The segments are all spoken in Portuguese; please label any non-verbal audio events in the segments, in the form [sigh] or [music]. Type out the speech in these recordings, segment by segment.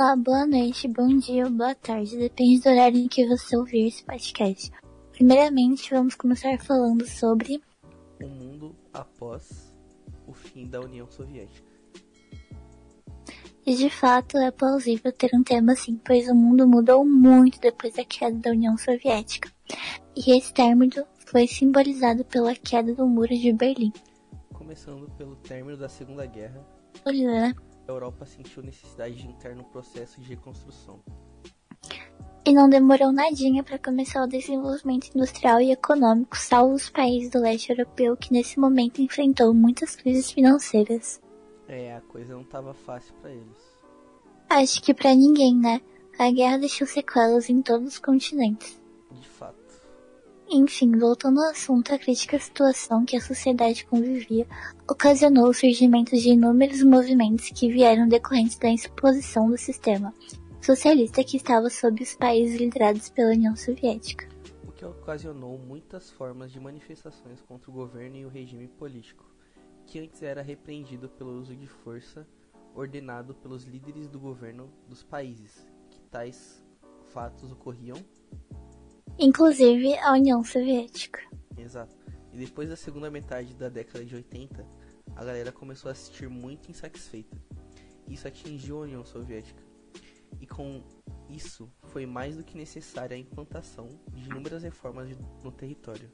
Olá, boa noite, bom dia ou boa tarde, depende do horário em que você ouvir esse podcast. Primeiramente, vamos começar falando sobre o mundo após o fim da União Soviética. E de fato é plausível ter um tema assim, pois o mundo mudou muito depois da queda da União Soviética. E esse término foi simbolizado pela queda do Muro de Berlim. Começando pelo término da Segunda Guerra, Olha, Europa sentiu necessidade de entrar no processo de reconstrução. E não demorou nadinha para começar o desenvolvimento industrial e econômico, salvo os países do leste europeu que nesse momento enfrentou muitas crises financeiras. É, a coisa não estava fácil para eles. Acho que para ninguém, né? A guerra deixou sequelas em todos os continentes. De fato. Enfim, voltando ao assunto, a crítica situação que a sociedade convivia ocasionou o surgimento de inúmeros movimentos que vieram decorrentes da exposição do sistema socialista que estava sob os países liderados pela União Soviética. O que ocasionou muitas formas de manifestações contra o governo e o regime político, que antes era repreendido pelo uso de força ordenado pelos líderes do governo dos países, que tais fatos ocorriam inclusive a União Soviética. Exato. E depois da segunda metade da década de 80, a galera começou a se sentir muito insatisfeita. Isso atingiu a União Soviética. E com isso, foi mais do que necessária a implantação de inúmeras reformas no território.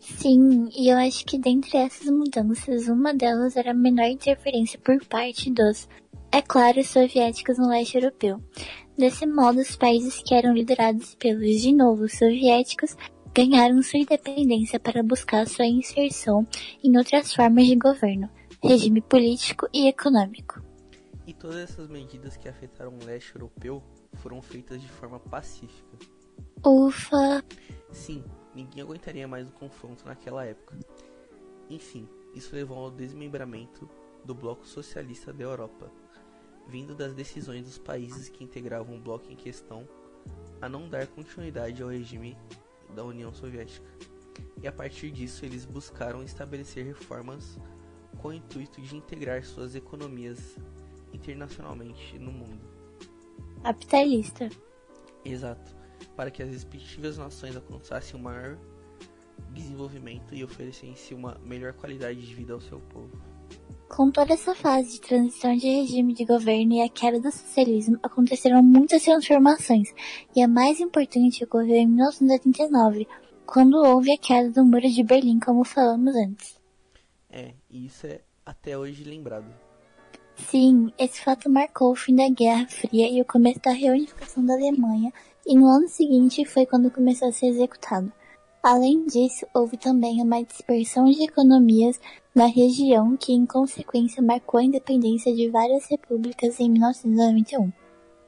Sim, e eu acho que dentre essas mudanças, uma delas era a menor interferência por parte dos, é claro, soviéticos no leste europeu. Desse modo, os países que eram liderados pelos, de novo, soviéticos ganharam sua independência para buscar sua inserção em outras formas de governo, regime político e econômico. E todas essas medidas que afetaram o leste europeu foram feitas de forma pacífica. Ufa! Sim, ninguém aguentaria mais o confronto naquela época. Enfim, isso levou ao desmembramento do Bloco Socialista da Europa vindo das decisões dos países que integravam o bloco em questão a não dar continuidade ao regime da União Soviética. E a partir disso, eles buscaram estabelecer reformas com o intuito de integrar suas economias internacionalmente no mundo. Capitalista. Exato. Para que as respectivas nações alcançassem um maior desenvolvimento e oferecessem uma melhor qualidade de vida ao seu povo. Com toda essa fase de transição de regime de governo e a queda do socialismo, aconteceram muitas transformações, e a mais importante ocorreu em 1989, quando houve a queda do Muro de Berlim, como falamos antes. É, e isso é até hoje lembrado. Sim, esse fato marcou o fim da Guerra Fria e o começo da reunificação da Alemanha, e no ano seguinte foi quando começou a ser executado. Além disso, houve também uma dispersão de economias na região que, em consequência, marcou a independência de várias repúblicas em 1991.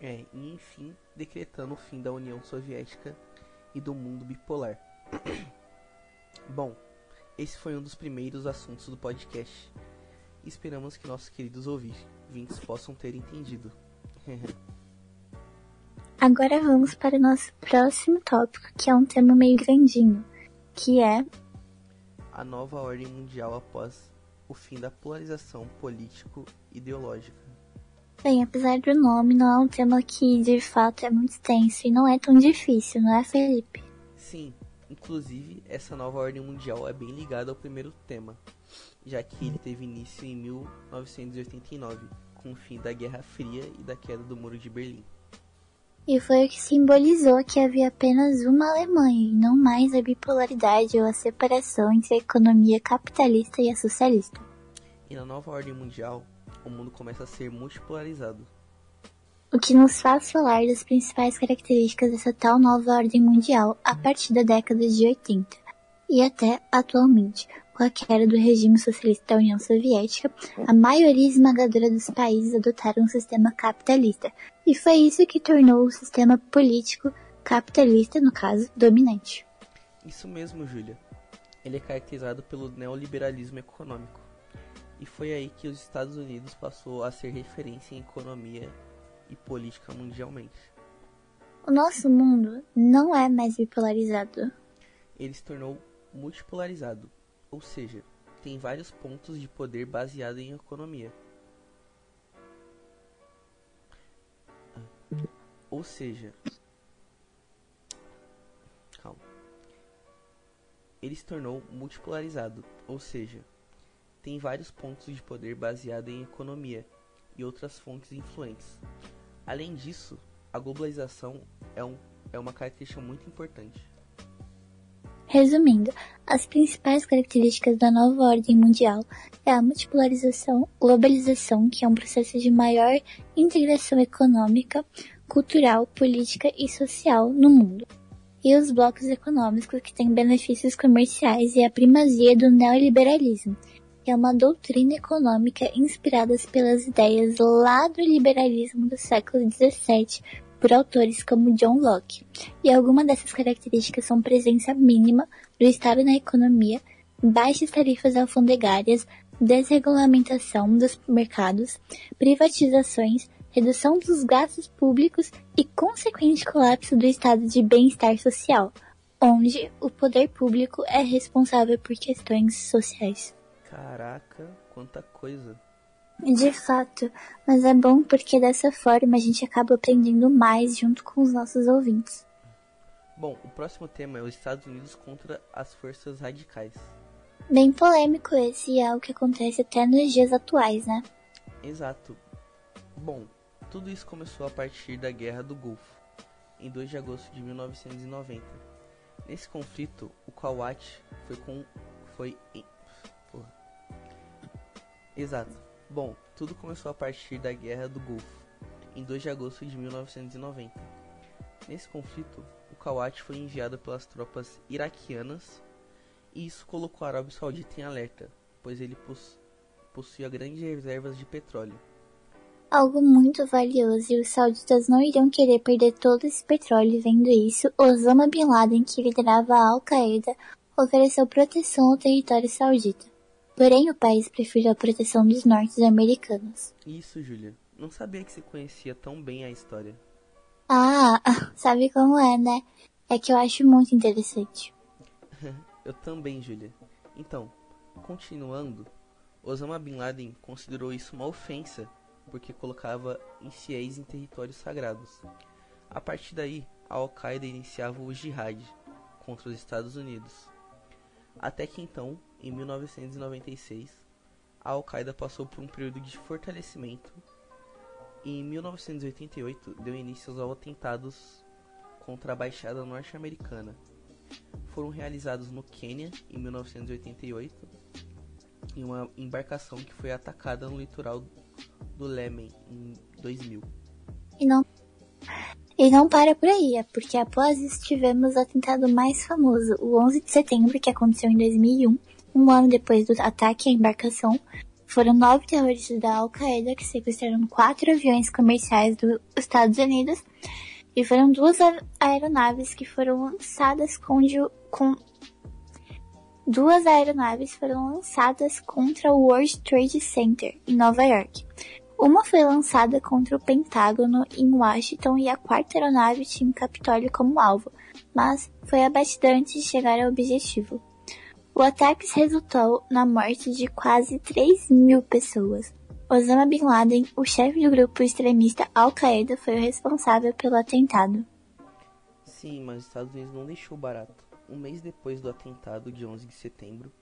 É, e enfim, decretando o fim da União Soviética e do mundo bipolar. [coughs] Bom, esse foi um dos primeiros assuntos do podcast. Esperamos que nossos queridos ouvintes possam ter entendido. [laughs] Agora vamos para o nosso próximo tópico, que é um tema meio grandinho, que é a nova ordem mundial após o fim da polarização político-ideológica. Bem, apesar do nome, não é um tema que de fato é muito extenso e não é tão difícil, não é, Felipe? Sim, inclusive essa nova ordem mundial é bem ligada ao primeiro tema, já que ele teve início em 1989, com o fim da Guerra Fria e da queda do Muro de Berlim. E foi o que simbolizou que havia apenas uma Alemanha e não mais a bipolaridade ou a separação entre a economia capitalista e a socialista. E na nova ordem mundial, o mundo começa a ser multipolarizado. O que nos faz falar das principais características dessa tal nova ordem mundial a partir da década de 80 e até atualmente, com a queda do regime socialista da União Soviética, a maioria esmagadora dos países adotaram um sistema capitalista, e foi isso que tornou o sistema político capitalista, no caso, dominante. Isso mesmo, Júlia. Ele é caracterizado pelo neoliberalismo econômico. E foi aí que os Estados Unidos passou a ser referência em economia e política mundialmente. O nosso mundo não é mais bipolarizado. Ele se tornou multipolarizado, ou seja, tem vários pontos de poder baseado em economia. Ou seja, calma. Ele se tornou multipolarizado, ou seja, tem vários pontos de poder baseado em economia e outras fontes influentes. Além disso, a globalização é, um, é uma característica muito importante. Resumindo, as principais características da nova ordem mundial é a multipolarização, globalização, que é um processo de maior integração econômica, cultural, política e social no mundo, e os blocos econômicos que têm benefícios comerciais e a primazia do neoliberalismo, que é uma doutrina econômica inspirada pelas ideias lá do liberalismo do século XVII por autores como John Locke, e algumas dessas características são presença mínima do Estado na economia, baixas tarifas alfandegárias, desregulamentação dos mercados, privatizações, redução dos gastos públicos e consequente colapso do estado de bem-estar social, onde o poder público é responsável por questões sociais. Caraca, quanta coisa! De fato, mas é bom porque dessa forma a gente acaba aprendendo mais junto com os nossos ouvintes. Bom, o próximo tema é os Estados Unidos contra as forças radicais. Bem polêmico esse e é o que acontece até nos dias atuais, né? Exato. Bom, tudo isso começou a partir da Guerra do Golfo, em 2 de agosto de 1990. Nesse conflito, o Kuwait foi com foi em... Porra. Exato. Bom, tudo começou a partir da Guerra do Golfo, em 2 de agosto de 1990. Nesse conflito, o Kuwait foi enviado pelas tropas iraquianas e isso colocou a Arábia Saudita em alerta, pois ele poss possuía grandes reservas de petróleo. Algo muito valioso e os sauditas não iriam querer perder todo esse petróleo vendo isso, Osama Bin Laden, que liderava a Al-Qaeda, ofereceu proteção ao território saudita. Porém, o país preferiu a proteção dos norte-americanos. Isso, Julia. Não sabia que você conhecia tão bem a história. Ah, [laughs] sabe como é, né? É que eu acho muito interessante. [laughs] eu também, Julia. Então, continuando, Osama Bin Laden considerou isso uma ofensa porque colocava infiéis em territórios sagrados. A partir daí, a Al-Qaeda iniciava o jihad contra os Estados Unidos. Até que então, em 1996, a Al-Qaeda passou por um período de fortalecimento e em 1988 deu início aos atentados contra a Baixada Norte-Americana. Foram realizados no Quênia em 1988 em uma embarcação que foi atacada no litoral do Lemen em 2000. E não e não para por aí, é porque após isso tivemos o atentado mais famoso, o 11 de setembro, que aconteceu em 2001, um ano depois do ataque à embarcação. Foram nove terroristas da Al-Qaeda que sequestraram quatro aviões comerciais dos Estados Unidos e foram duas aeronaves que foram lançadas com, com duas aeronaves foram lançadas contra o World Trade Center em Nova York. Uma foi lançada contra o Pentágono em Washington e a quarta aeronave tinha o Capitólio como alvo, mas foi abatida antes de chegar ao objetivo. O ataque resultou na morte de quase 3 mil pessoas. Osama Bin Laden, o chefe do grupo extremista Al-Qaeda, foi o responsável pelo atentado. Sim, mas os Estados Unidos não deixou barato. Um mês depois do atentado de 11 de setembro,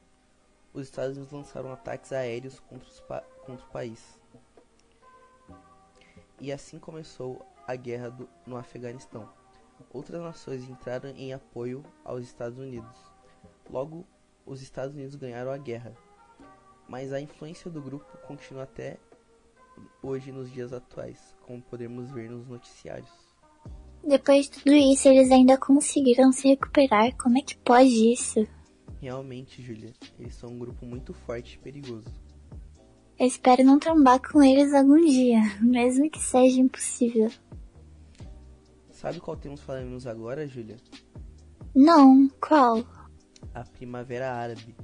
os Estados Unidos lançaram ataques aéreos contra, contra o país e assim começou a guerra do, no Afeganistão. Outras nações entraram em apoio aos Estados Unidos. Logo, os Estados Unidos ganharam a guerra, mas a influência do grupo continua até hoje nos dias atuais, como podemos ver nos noticiários. Depois de tudo isso, eles ainda conseguiram se recuperar. Como é que pode isso? Realmente, Julia, eles são um grupo muito forte e perigoso. Eu espero não trombar com eles algum dia, mesmo que seja impossível. Sabe qual temos falamos agora, Júlia? Não, qual? A Primavera Árabe,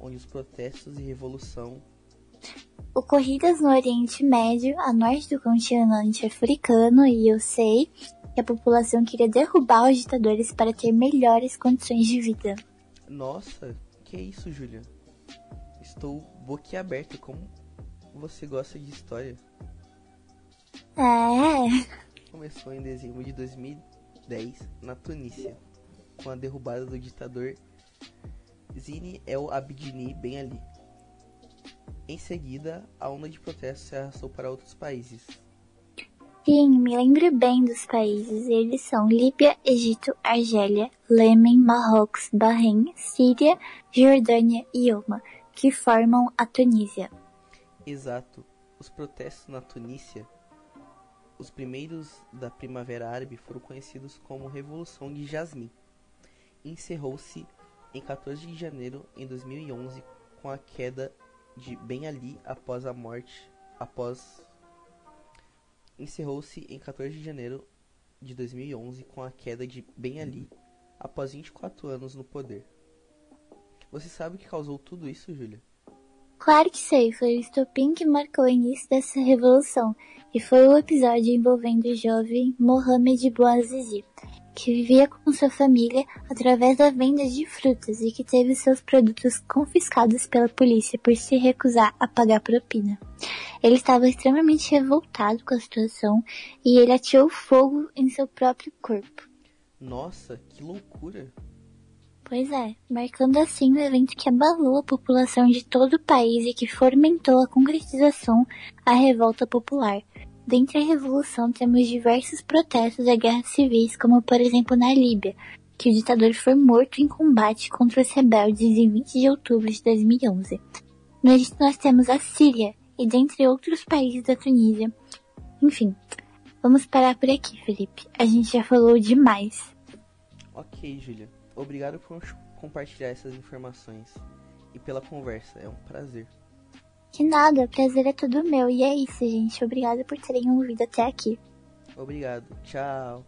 onde os protestos e revolução ocorridas no Oriente Médio, a norte do continente africano, e eu sei que a população queria derrubar os ditadores para ter melhores condições de vida. Nossa, que isso, Júlia? Estou boquiaberto. Como você gosta de história? É. começou em dezembro de 2010 na Tunísia, com a derrubada do ditador Zine El Abidine Ben Ali. Em seguida, a onda de protestos se arrastou para outros países. Sim, me lembro bem dos países. Eles são Líbia, Egito, Argélia, Lêmen, Marrocos, Bahrein, Síria, Jordânia e Oma, que formam a Tunísia. Exato. Os protestos na Tunísia, os primeiros da Primavera Árabe, foram conhecidos como Revolução de Jasmim. Encerrou-se em 14 de janeiro de 2011 com a queda de Ben Ali após a morte após encerrou-se em 14 de janeiro de 2011 com a queda de Ben Ali após 24 anos no poder. Você sabe o que causou tudo isso, Júlia? Claro que sei, foi o estopim que marcou o início dessa revolução, e foi o episódio envolvendo o jovem Mohamed Bouazizi, que vivia com sua família através da venda de frutas e que teve seus produtos confiscados pela polícia por se recusar a pagar propina. Ele estava extremamente revoltado com a situação e ele atirou fogo em seu próprio corpo. Nossa, que loucura! Pois é, marcando assim o evento que abalou a população de todo o país e que fomentou a concretização a revolta popular. Dentre a revolução temos diversos protestos e guerras civis, como por exemplo na Líbia, que o ditador foi morto em combate contra os rebeldes em 20 de outubro de 2011. No Egito nós temos a Síria, e dentre outros países da Tunísia. Enfim, vamos parar por aqui, Felipe. A gente já falou demais. Ok, Júlia. Obrigado por compartilhar essas informações e pela conversa. É um prazer. De nada, prazer é todo meu. E é isso, gente. Obrigada por terem ouvido até aqui. Obrigado. Tchau.